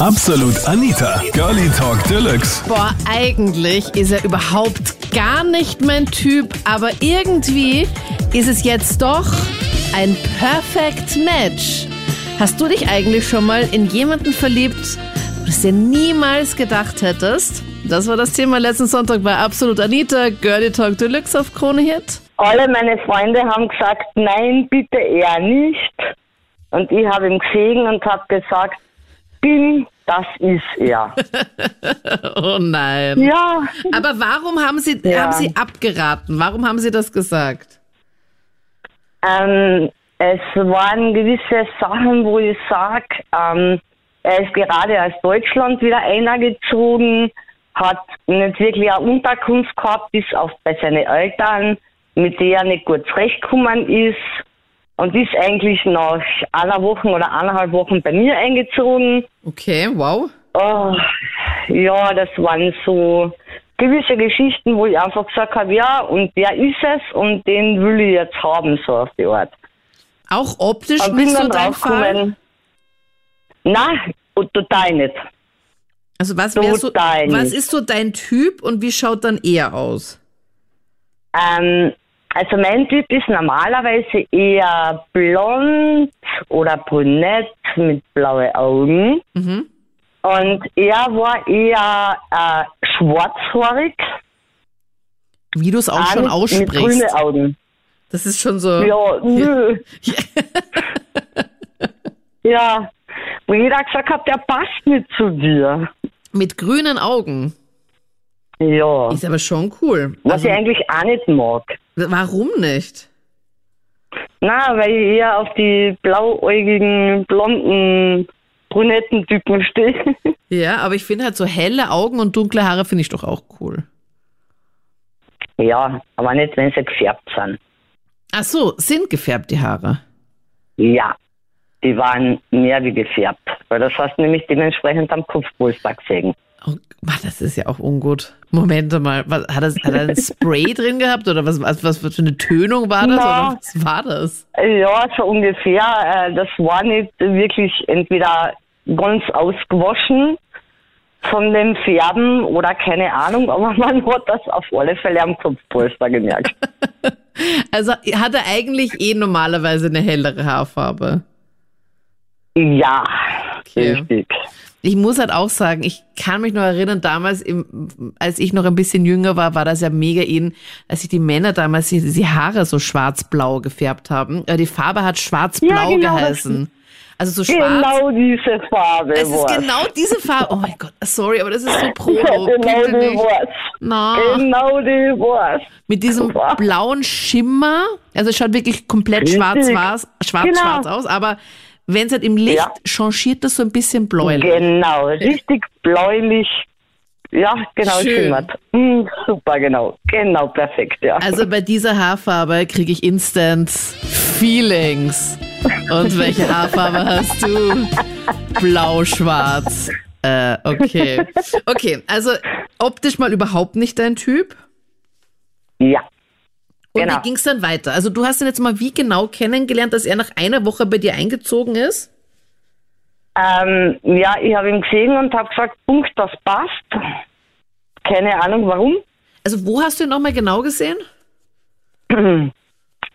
Absolut Anita, Girlie Talk Deluxe. Boah, eigentlich ist er überhaupt gar nicht mein Typ, aber irgendwie ist es jetzt doch ein Perfect Match. Hast du dich eigentlich schon mal in jemanden verliebt, wo du es dir niemals gedacht hättest? Das war das Thema letzten Sonntag bei Absolut Anita, Girlie Talk Deluxe auf Krone Hit. Alle meine Freunde haben gesagt, nein, bitte eher nicht. Und ich habe ihn gesehen und habe gesagt, bin, das ist er. Oh nein. ja, Aber warum haben Sie, Ja. haben Sie abgeraten? Warum haben Sie das gesagt? ähm, es waren gewisse Sachen, wo ich sage, ähm, er ist gerade aus Deutschland wieder eingezogen, hat nicht wirklich eine Unterkunft gehabt, bis auf bei seinen Eltern, mit der er nicht gut zurechtgekommen ist. Und ist eigentlich nach einer Woche oder eineinhalb Wochen bei mir eingezogen. Okay, wow. Oh, ja, das waren so gewisse Geschichten, wo ich einfach gesagt habe, ja, und der ist es und den will ich jetzt haben, so auf die Art. Auch optisch Aber so dann dein Fall? nein, und total nicht. Also was, wär so, Total was ist so dein Typ und wie schaut dann er aus? Ähm, also mein Typ ist normalerweise eher blond oder brünett mit blauen Augen. Mhm. Und er war eher äh, schwarzhaarig, Wie du es auch schon mit, mit aussprichst. grünen Augen. Das ist schon so. Ja, nö. Ja, wo jeder gesagt hat, der passt nicht zu dir. Mit grünen Augen. Ja, Ist aber schon cool. was Also, ich eigentlich auch nicht mag. Warum nicht? Na, weil ich eher auf die blauäugigen, blonden, brünetten Typen stehe. Ja, aber ich finde halt so helle Augen und dunkle Haare finde ich doch auch cool. ja, aber nicht, wenn sie gefärbt sind. Ach so, sind gefärbt die Haare. Ja, die waren mehr wie gefärbt. Weil das hast du nämlich dementsprechend am Kopfpolster gesehen. Oh, Mann, das ist ja auch ungut. Moment mal, was, hat, er, hat er ein Spray drin gehabt oder was, was, was für eine Tönung war das? Na. Was war das? Ja, so ungefähr. Äh, Das war nicht wirklich entweder ganz ausgewaschen von dem Färben oder keine Ahnung, aber man hat das auf alle Fälle am Kopfpolster gemerkt. Also hat er eigentlich eh normalerweise eine hellere Haarfarbe. ja, Okay. richtig. Ich muss halt auch sagen, ich kann mich noch erinnern, damals, im, als ich noch ein bisschen jünger war, war das ja mega in, als sich die Männer damals die, die Haare so schwarz-blau gefärbt haben. Die Farbe hat schwarz-blau Ja, genau, geheißen. Also so schwarz. Genau diese Farbe Es ist genau diese Farbe. Oh mein Gott, sorry, aber das ist so Ja, Promo. genau Bitte die. Na, Genau die war's. mit diesem Super. blauen Schimmer. Also es schaut wirklich komplett schwarz-schwarz schwarz, Genau. schwarz aus, aber wenn es halt im Licht Ja. changiert das so ein bisschen bläulich. Genau, richtig bläulich. Ja, genau, Schön. schimmert. Hm, super, genau. Genau, perfekt, ja. Also bei dieser Haarfarbe kriege ich instant Feelings. Und welche Haarfarbe hast du? Blau-schwarz. Äh, okay. Okay, also optisch mal überhaupt nicht dein Typ. ja. Und Genau. wie ging es dann weiter? Also du hast ihn jetzt mal wie genau kennengelernt, dass er nach einer Woche bei dir eingezogen ist? Ähm, ja, ich habe ihn gesehen und habe gesagt, Punkt, das passt. Keine Ahnung warum. Also wo hast du ihn nochmal genau gesehen?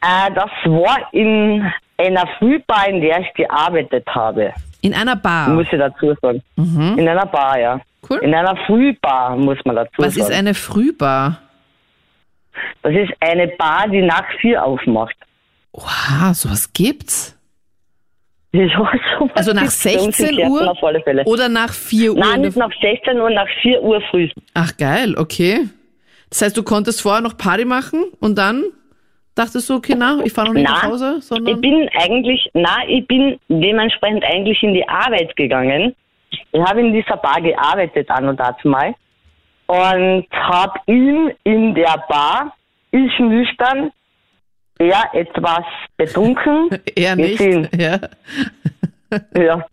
Äh, das war in einer Frühbar, in der ich gearbeitet habe, In einer Bar. muss ich dazu sagen. In einer Bar, ja. Mhm. Cool. In einer Frühbar, muss man dazu Was sagen. ist eine Frühbar? Das ist eine Bar, die nach vier aufmacht. Wow, sowas gibt's? Ja, Also nach 16 Uhr Auf alle Fälle. oder nach 4 Uhr? Nein, nicht nach 16 Uhr, nach 4 Uhr früh. Ach geil, okay. Das heißt, du konntest vorher noch Party machen und dann dachtest du, okay, na, ich fahre noch nicht nach Na, Hause, Ich sondern bin eigentlich, na, ich bin dementsprechend eigentlich in die Arbeit gegangen. Ich habe in dieser Bar gearbeitet an und dazu mal und habe ihn in der Bar, ich nüchtern, er etwas betrunken. eher nicht. gesehen. Ja. Ja,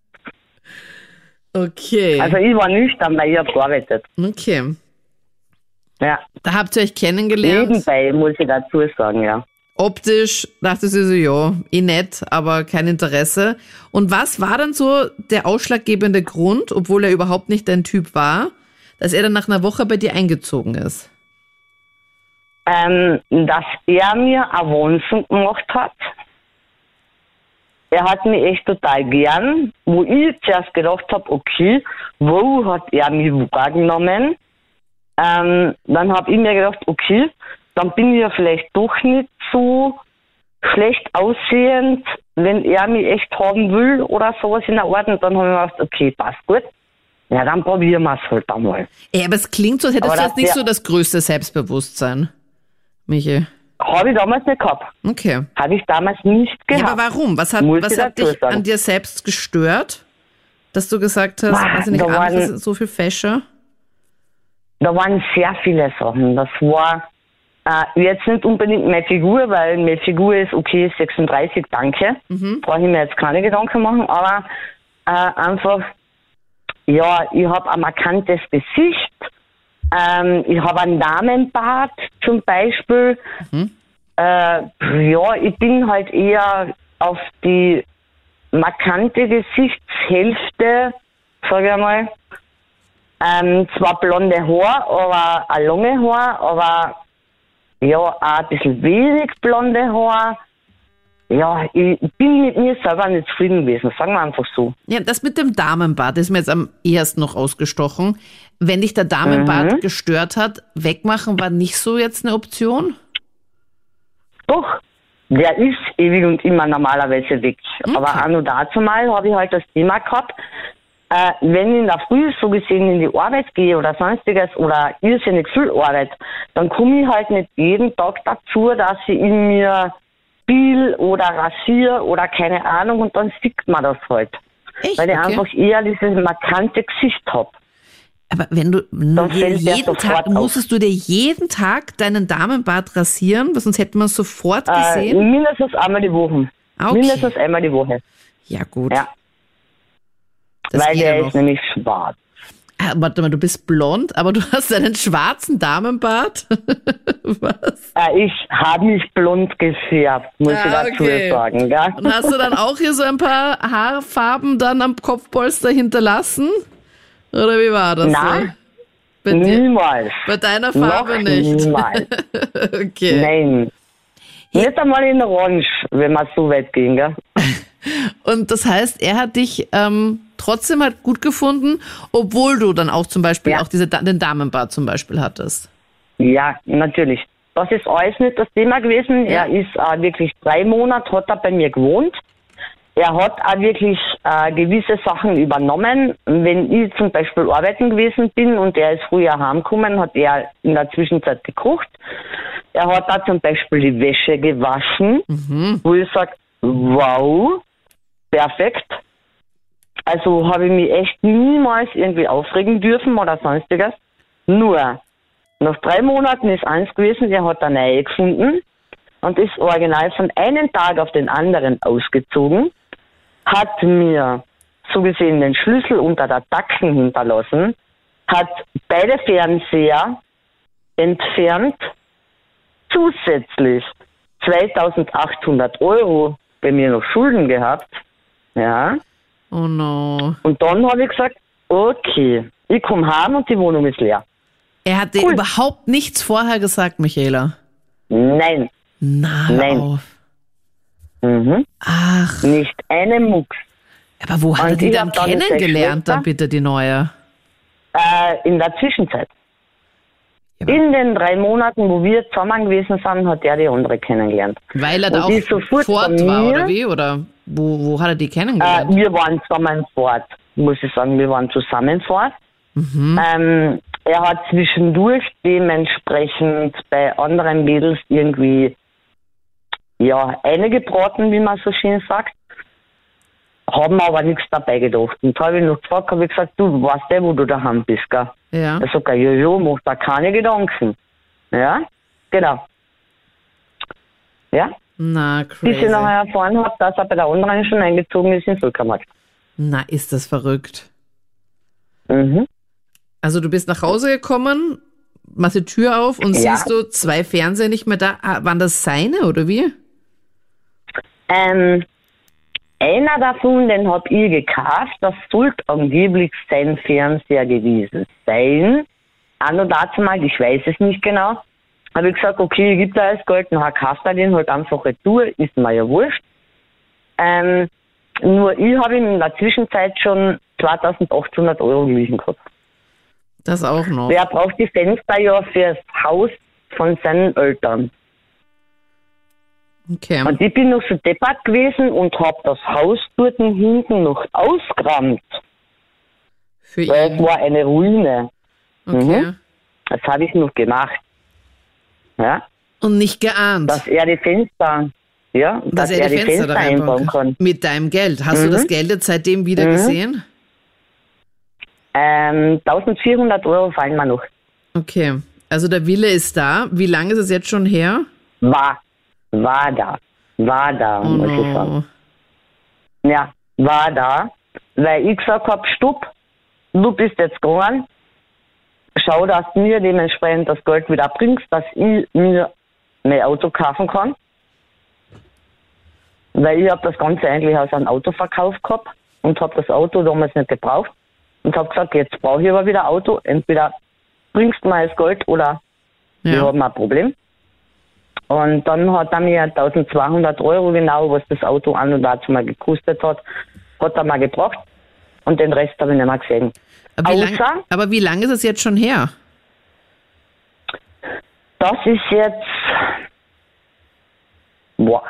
Okay. also ich war nüchtern, weil ich habe gearbeitet. okay. Ja, Da habt ihr euch kennengelernt. nebenbei muss ich dazu sagen, ja. optisch dachte sie so, ja, eh nett, aber kein Interesse. Und was war dann so der ausschlaggebende Grund, obwohl er überhaupt nicht dein Typ war, dass er dann nach einer Woche bei dir eingezogen ist? Ähm, dass er mir Avancen gemacht hat. Er hat mich echt total gern, wo ich zuerst gedacht habe, okay, wo hat er mich wahrgenommen? Ähm, dann habe ich mir gedacht, okay, dann bin ich ja vielleicht doch nicht so schlecht aussehend, wenn er mich echt haben will oder sowas in der Art. Und dann habe ich mir gedacht, okay, passt gut. Ja, dann probieren wir es halt einmal. Ja, aber es klingt so, als hättest Aber du das jetzt nicht so das größte Selbstbewusstsein, Michi. Habe ich damals nicht gehabt. Okay. Habe ich damals nicht Ja, gehabt. aber warum? Was hat, Muss was hat dich sagen. an dir selbst gestört, dass du gesagt hast, Boah, weiß ich nicht, waren- sind so viel fescher? Da waren sehr viele Sachen. Das war äh, jetzt nicht unbedingt meine Figur, weil meine Figur ist okay, 36, danke. Brauche ich mir jetzt keine Gedanken machen, aber äh, einfach, ja, ich habe ein markantes Gesicht, ähm, ich habe einen Damenbart zum Beispiel. Äh, ja, ich bin halt eher auf die markante Gesichtshälfte, sage ich mal, ähm, zwar blonde Haar, aber ein lange Haar, aber ja, auch ein bisschen wenig blonde Haar. Ja, ich bin mit mir selber nicht zufrieden gewesen, sagen wir einfach so. Ja, das mit dem Damenbart ist mir jetzt am ehesten noch ausgestochen. Wenn dich der Damenbart gestört hat, wegmachen war nicht so jetzt eine Option? Doch, der ist ewig und immer normalerweise weg. Aber auch nur dazu mal habe ich halt das Thema gehabt, äh, wenn ich in der Früh so gesehen in die Arbeit gehe oder sonstiges oder irrsinnig viel Arbeit, dann komme ich halt nicht jeden Tag dazu, dass ich in mir spiel oder rasiere oder keine Ahnung und dann sieht man das halt. Echt? Weil ich Okay. einfach eher dieses markante Gesicht habe. Aber wenn du der jeden Tag, musstest du dir jeden Tag deinen Damenbart rasieren, weil sonst hätte man es sofort Äh, gesehen? mindestens einmal die Woche. Okay. Mindestens einmal die Woche. ja, gut. Ja, das weil der ja ist nämlich schwarz. Ah, warte mal, du bist blond, aber du hast einen schwarzen Damenbart? Was? Äh, ich habe mich blond gefärbt, muss Ah, ich dazu okay. sagen. Gell? Und hast du dann auch hier so ein paar Haarfarben dann am Kopfpolster hinterlassen? Oder wie war das? Nein. So? Bei, dir, Niemals. bei deiner Noch Farbe nicht. niemals. okay. Nein. Nicht einmal in Orange, wenn wir so weit gehen. Gell? Und das heißt, er hat dich ähm, trotzdem halt gut gefunden, obwohl du dann auch zum Beispiel Ja. auch diese, den Damenbart zum Beispiel hattest. Ja, natürlich. Das ist alles nicht das Thema gewesen. Ja. Er ist äh, wirklich drei Monate hat er bei mir gewohnt. Er hat auch wirklich äh, gewisse Sachen übernommen. Wenn ich zum Beispiel arbeiten gewesen bin und er ist früher heimgekommen, hat er in der Zwischenzeit gekocht. Er hat da zum Beispiel die Wäsche gewaschen, wo ich sage, wow, perfekt. Also habe ich mich echt niemals irgendwie aufregen dürfen oder sonstiges. Nur, nach drei Monaten ist eins gewesen, er hat eine neue gefunden und ist original von einem Tag auf den anderen ausgezogen, hat mir so gesehen den Schlüssel unter der Tacken hinterlassen, hat beide Fernseher entfernt, zusätzlich 2800 Euro bei mir noch Schulden gehabt, ja, Oh no. und dann habe ich gesagt, okay, ich komme heim und die Wohnung ist leer. Er hat dir Cool. überhaupt nichts vorher gesagt, Michaela. Nein, Na, Nein. auf. mhm. Ach, nicht eine Mucks. aber wo hat er die dann kennengelernt, dann bitte die neue? Äh, in der Zwischenzeit. Ja. In den drei Monaten, wo wir zusammen gewesen sind, hat er die andere kennengelernt. Weil er da auch fort war, oder wie? Oder wo, wo hat er die Äh, kennengelernt? wir waren zusammen fort, muss ich sagen, wir waren zusammen fort. Mhm. Ähm, er hat zwischendurch dementsprechend bei anderen Mädels irgendwie ja, eingebraten, wie man so schön sagt. Haben aber nichts dabei gedacht. Und da habe ich noch gefragt, habe ich gesagt, du weißt ja, wo du daheim bist, gell? ja. Er sagt, ja, ja, mach da keine Gedanken. Ja, genau. Ja, Na, bis ich crazy. nachher erfahren habe, dass er bei der anderen schon eingezogen ist in Völkermarkt. Na, ist das verrückt. Mhm. Also du bist nach Hause gekommen, machst die Tür auf und Ja. siehst du zwei Fernseher nicht mehr da. Ah, Waren das seine oder wie? Ähm, einer davon, den hab ich gekauft, das sollte angeblich sein Fernseher gewesen sein. An und dazu mal, ich weiß es nicht genau. Habe ich gesagt, okay, ich gebe da das Geld, nachher kauft er den halt einfach retour, ist mir ja wurscht. Ähm, nur ich habe ihm in der Zwischenzeit schon 2800 Euro geliehen gehabt. Das auch noch. Wer braucht die Fenster ja fürs Haus von seinen Eltern? Okay. Und ich bin noch so deppert gewesen und hab das Haus dort hinten noch ausgerammt, Für weil es ihn. war eine Ruine. Okay. Mhm. Das habe ich noch gemacht. Ja, Und nicht geahnt, dass er die Fenster, ja, dass, er die Fenster, da einbauen kann. Mit deinem Geld. Hast du Mhm. das Geld jetzt seitdem wieder Mhm. gesehen? Ähm, 1400 Euro fallen mir noch. Okay. Also der Wille ist da. Wie lange ist es jetzt schon her? War, war da, war da, Oh muss ich sagen. Ja, war da, weil ich gesagt hab, stopp, du bist jetzt gegangen, schau, dass du mir dementsprechend das Geld wieder bringst, dass ich mir mein Auto kaufen kann. Weil ich habe das Ganze eigentlich aus einem Autoverkauf gehabt und habe das Auto damals nicht gebraucht und habe gesagt, jetzt brauche ich aber wieder ein Auto, entweder bringst du mir das Geld oder wir Ja. haben ein Problem. Und dann hat er mir 1200 Euro genau, was das Auto an und dazu mal gekostet hat, hat er mal gebracht. Und den Rest habe ich nicht mehr gesehen. Aber wie, lang, aber wie lange ist es jetzt schon her? Das ist jetzt, boah,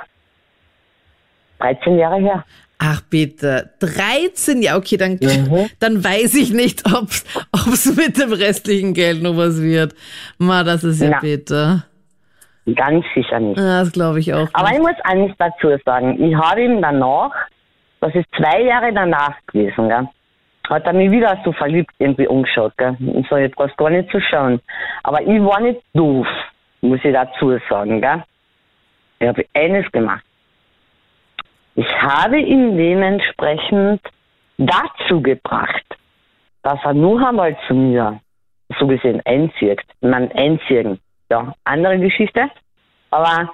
13 Jahre her. Ach bitte, 13 Jahre, okay, dann, Mhm. dann weiß ich nicht, ob es mit dem restlichen Geld noch was wird. Ma, das ist ja Na. bitter. Ganz sicher nicht. Das glaube ich auch. Aber nicht. ich muss eines dazu sagen. Ich habe ihm danach, das ist zwei Jahre danach gewesen, gell, hat er mich wieder so verliebt irgendwie umgeschaut. Gell. Ich sage, jetzt brauchst gar nicht zu schauen. Aber ich war nicht doof, muss ich dazu sagen. Gell. Ich habe eines gemacht. Ich habe ihn dementsprechend dazu gebracht, dass er noch einmal zu mir, so gesehen, einzieht. Man einziehen. Ja, andere Geschichte. Aber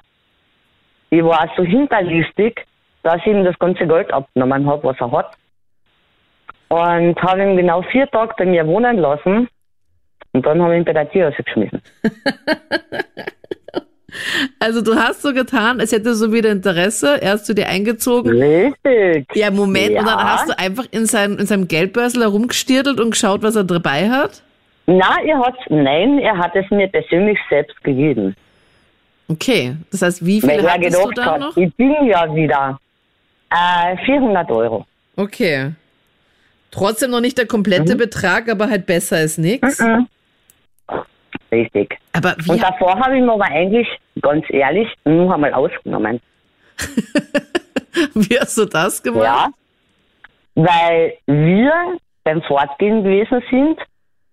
ich war so hinterlistig, dass ich ihm das ganze Geld abgenommen habe, was er hat. Und habe ihn genau vier Tage bei mir wohnen lassen. Und dann habe ich ihn bei der Tierhause geschmissen. Also du hast so getan, als hätte so wieder Interesse. Er ist zu dir eingezogen. Richtig. Ja, Moment. Und dann Ja. hast du einfach in, sein, in seinem Geldbörsel herumgestirdelt und geschaut, was er dabei hat? Na, er hat, nein, er hat es mir persönlich selbst gegeben. Okay. Das heißt, wie viel Weil hattest du dann hat, noch? ich bin ja wieder äh, 400 Euro. Okay. Trotzdem noch nicht der komplette Mhm. Betrag, aber halt besser als nichts. Richtig. Aber Und davor habe ich ihn aber eigentlich, ganz ehrlich, nur einmal ausgenommen. wie hast du das gemacht? Ja, weil wir beim Fortgehen gewesen sind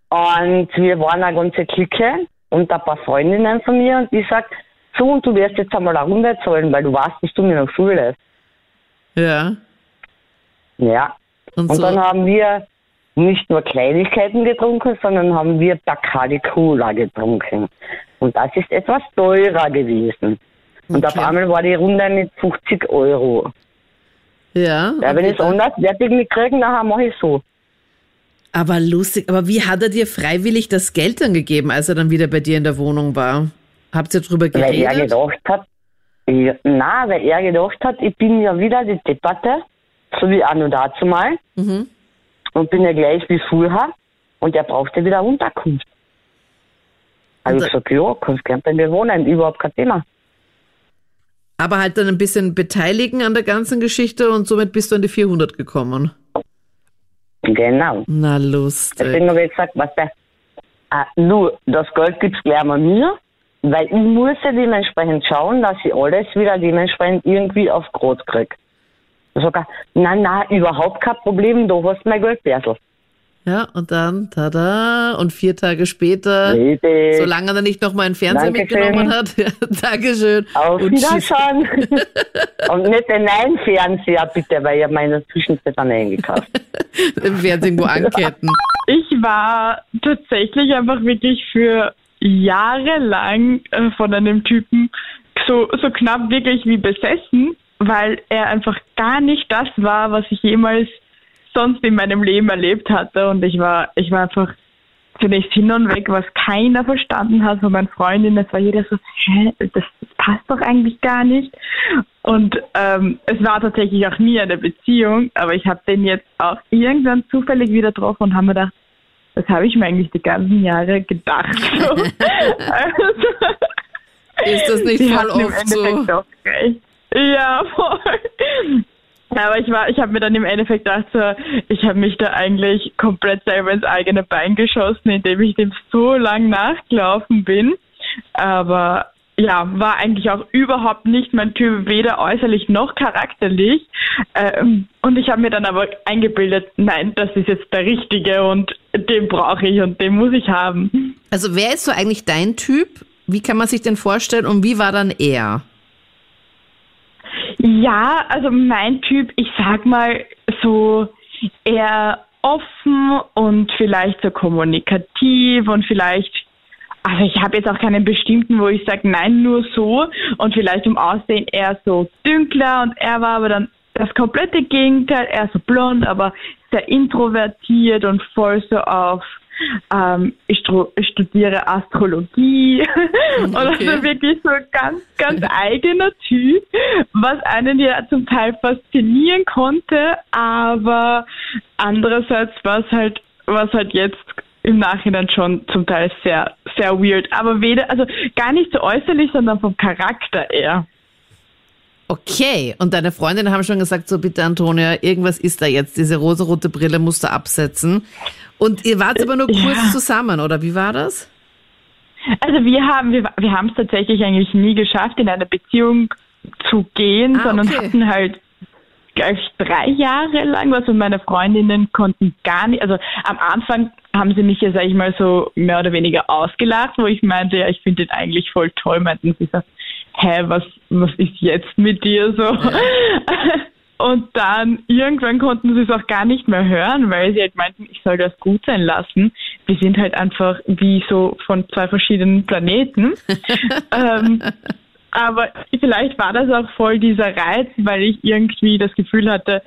und wir waren eine ganze Clique und ein paar Freundinnen von mir und ich sag, so und du wirst jetzt einmal eine Runde zahlen, weil du weißt, dass du mir noch schuldest. Ja. Ja. Und, Und so. dann haben wir nicht nur Kleinigkeiten getrunken, sondern haben wir Bacardi Cola getrunken. Und das ist etwas teurer gewesen. Und auf Okay. einmal war die Runde mit 50 Euro. ja. Ja, wenn ich es anders fertig mitkriege, nachher mache ich so. aber lustig. Aber wie hat er dir freiwillig das Geld dann gegeben, als er dann wieder bei dir in der Wohnung war? Habt ihr drüber Weil er geredet? gedacht hat, ja, na, weil er gedacht hat, ich bin ja wieder die Debatte, so wie an und dazu mal, Mhm. und bin ja gleich wie vorher, und er brauchte wieder Unterkunft. Und ich gesagt, ja, kannst gern bei mir wohnen, überhaupt kein Thema. Aber halt dann ein bisschen beteiligen an der ganzen Geschichte und somit bist du an die 400 gekommen. Genau. Na, lustig. Deswegen habe ich gesagt, was der, äh, du, das Geld gibst gleich mal mir, weil ich muss ja dementsprechend schauen, dass ich alles wieder dementsprechend irgendwie auf Grad kriege. Sogar, nein, nein, überhaupt kein Problem, du hast mein Geldbörsel. Ja, und dann, tada, und vier Tage später, Richtig. solange er nicht nochmal einen Fernseher Dankeschön. mitgenommen hat, ja, Dankeschön. Auf Und. Wiedersehen. Und nicht den neuen Fernseher, bitte, weil ich habe meine Zwischenzeit dann eingekauft. Im Fernsehen wo anketten. Ich war tatsächlich einfach wirklich für jahrelang äh, von einem Typen so, so knapp wirklich wie besessen, weil er einfach gar nicht das war, was ich jemals sonst in meinem Leben erlebt hatte. Und ich war, ich war einfach zunächst hin und weg, was keiner verstanden hat von meinen Freundinnen. Es war jeder so, hä, das passt doch eigentlich gar nicht. Und ähm, es war tatsächlich auch nie eine Beziehung, aber ich habe den jetzt auch irgendwann zufällig wieder getroffen und habe mir gedacht, das habe ich mir eigentlich die ganzen Jahre gedacht. also, Ist das nicht voll oft so? Ja, voll. Aber ich war, ich habe mir dann im Endeffekt gedacht, so, ich habe mich da eigentlich komplett selber ins eigene Bein geschossen, indem ich dem so lang nachgelaufen bin. Aber ja, war eigentlich auch überhaupt nicht mein Typ, weder äußerlich noch charakterlich. Ähm, und ich habe mir dann aber eingebildet, nein, das ist jetzt der Richtige und den brauche ich und den muss ich haben. Also wer ist so eigentlich dein Typ? Wie kann man sich denn vorstellen und wie war dann er? Ja, also mein Typ, ich sag mal so eher offen und vielleicht so kommunikativ und vielleicht, also ich habe jetzt auch keinen bestimmten, wo ich sage, nein, nur so und vielleicht im Aussehen eher so dünkler und er war aber dann das komplette Gegenteil, eher so blond, aber sehr introvertiert und voll so auf ähm, ich, studiere Astrologie okay. und also wirklich so ein ganz, ganz eigener Typ, was einen ja zum Teil faszinieren konnte, aber andererseits war es halt, was halt jetzt im Nachhinein schon zum Teil sehr, sehr weird. Aber weder, also gar nicht so äußerlich, sondern vom Charakter eher. Okay, und deine Freundinnen haben schon gesagt, so bitte Antonia, irgendwas ist da jetzt, diese rosarote Brille musst du absetzen. Und ihr wart aber nur kurz ja. zusammen, oder wie war das? Also wir haben wir, wir haben es tatsächlich eigentlich nie geschafft, in eine Beziehung zu gehen, ah, sondern okay. hatten halt gleich drei Jahre lang was und meine Freundinnen konnten gar nicht, also am Anfang haben sie mich ja, sag ich mal, so mehr oder weniger ausgelacht, wo ich meinte, ja, ich finde den eigentlich voll toll, meinten sie so, hä, was, was ist jetzt mit dir so? Ja. Und dann irgendwann konnten sie es auch gar nicht mehr hören, weil sie halt meinten, ich soll das gut sein lassen. Wir sind halt einfach wie so von zwei verschiedenen Planeten. ähm, aber vielleicht war das auch voll dieser Reiz, weil ich irgendwie das Gefühl hatte,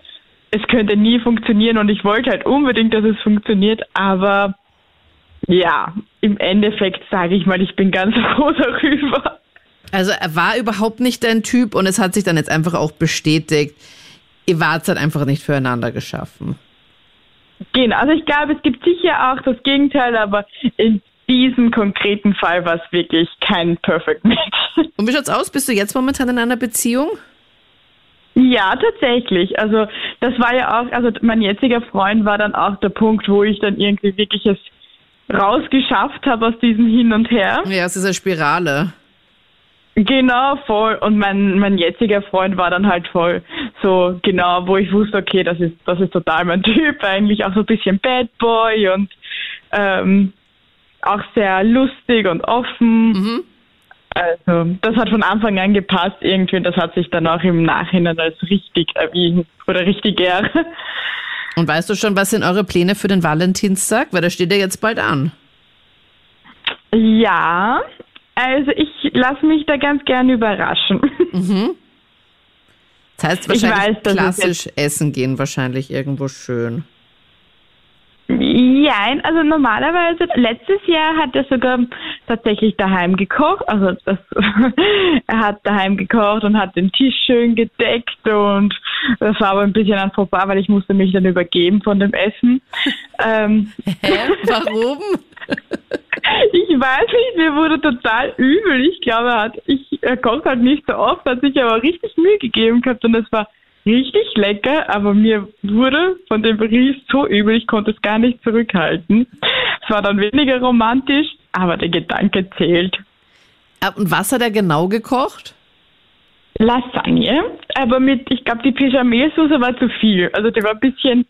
es könnte nie funktionieren und ich wollte halt unbedingt, dass es funktioniert, aber ja, im Endeffekt sage ich mal, ich bin ganz froh darüber. Also er war überhaupt nicht dein Typ und es hat sich dann jetzt einfach auch bestätigt ihr wart halt einfach nicht füreinander geschaffen. Genau, also ich glaube, es gibt sicher auch das Gegenteil, aber in diesem konkreten Fall war es wirklich kein Perfect Match. Und wie schaut's aus? Bist du jetzt momentan in einer Beziehung? Ja, tatsächlich. Also das war ja auch, also mein jetziger Freund war dann auch der Punkt, wo ich dann irgendwie wirklich es rausgeschafft habe aus diesem Hin und Her. Ja, es ist eine Spirale. Genau, voll. Und mein, mein jetziger Freund war dann halt voll so, genau, wo ich wusste, okay, das ist, das ist total mein Typ, eigentlich auch so ein bisschen Bad Boy und ähm, auch sehr lustig und offen. Mhm. Also, das hat von Anfang an gepasst irgendwie und das hat sich dann auch im Nachhinein als richtig erwiesen oder richtiger. Und weißt du schon, was sind eure Pläne für den Valentinstag? Weil da steht ja jetzt bald an. Ja, also ich lasse mich da ganz gerne überraschen. Mhm. Das heißt wahrscheinlich weiß, klassisch essen gehen, wahrscheinlich irgendwo schön. Ja, also normalerweise, letztes Jahr hat er sogar tatsächlich daheim gekocht. Also das, er hat daheim gekocht und hat den Tisch schön gedeckt und das war aber ein bisschen an vorbei, weil ich musste mich dann übergeben von dem Essen. ähm, Hä? Warum? ich weiß nicht, mir wurde total übel. Ich glaube, er, hat, ich, er kocht halt nicht so oft, hat sich aber richtig Mühe gegeben gehabt und es war richtig lecker, aber mir wurde von dem Bericht so übel, ich konnte es gar nicht zurückhalten. Es war dann weniger romantisch, aber der Gedanke zählt. Und was hat er genau gekocht? Lasagne, aber mit, ich glaube, die Bechamelsauce war zu viel. Also die war ein bisschen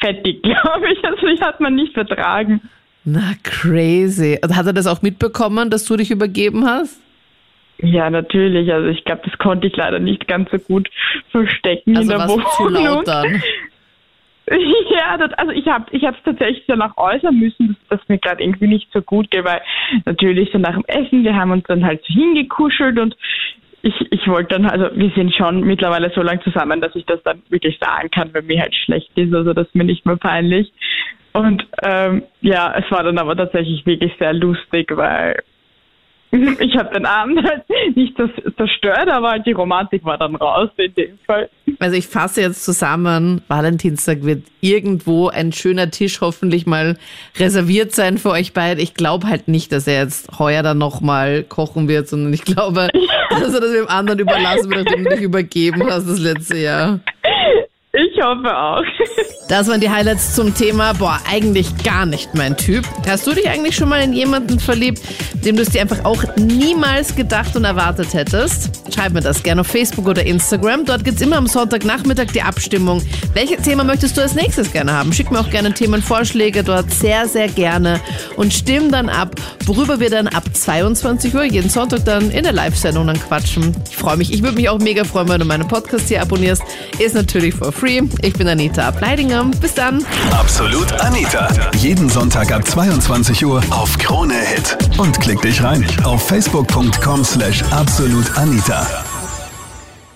fettig, glaube ich. Also die hat man nicht vertragen. Na, crazy. Und hat er das auch mitbekommen, dass du dich übergeben hast? Ja, natürlich. Also ich glaube, das konnte ich leider nicht ganz so gut verstecken also in der Wohnung. Zu laut dann. Ja, das, also ich habe ich es tatsächlich danach äußern müssen, dass das mir gerade irgendwie nicht so gut geht, weil natürlich so nach dem Essen, wir haben uns dann halt so hingekuschelt und ich, ich wollte dann, also wir sind schon mittlerweile so lange zusammen, dass ich das dann wirklich sagen kann, wenn mir halt schlecht ist, also das ist mir nicht mehr peinlich. Und ähm, ja, es war dann aber tatsächlich wirklich sehr lustig, weil ich habe den Abend halt nicht zerstört, aber halt die Romantik war dann raus in dem Fall. Also ich fasse jetzt zusammen, Valentinstag wird irgendwo ein schöner Tisch hoffentlich mal reserviert sein für euch beide. Ich glaube halt nicht, dass er jetzt heuer dann nochmal kochen wird, sondern ich glaube, dass er das dem anderen überlassen wird, nachdem du dich übergeben hast das letzte Jahr. Ich hoffe auch. Das waren die Highlights zum Thema, boah, eigentlich gar nicht mein Typ. Hast du dich eigentlich schon mal in jemanden verliebt, dem du es dir einfach auch niemals gedacht und erwartet hättest? Schreib mir das gerne auf Facebook oder Instagram. Dort gibt es immer am Sonntagnachmittag die Abstimmung. Welches Thema möchtest du als nächstes gerne haben? Schick mir auch gerne Themenvorschläge dort sehr, sehr gerne und stimm dann ab, worüber wir dann ab 22 Uhr jeden Sonntag dann in der Live-Sendung dann quatschen. Ich freue mich. Ich würde mich auch mega freuen, wenn du meinen Podcast hier abonnierst. Ist natürlich for free. Ich bin Anita Ableidinger. Bis dann. Absolut Anita. Jeden Sonntag ab 22 Uhr auf Krone Hit. Und klick dich rein auf facebook.com slash absolutanita.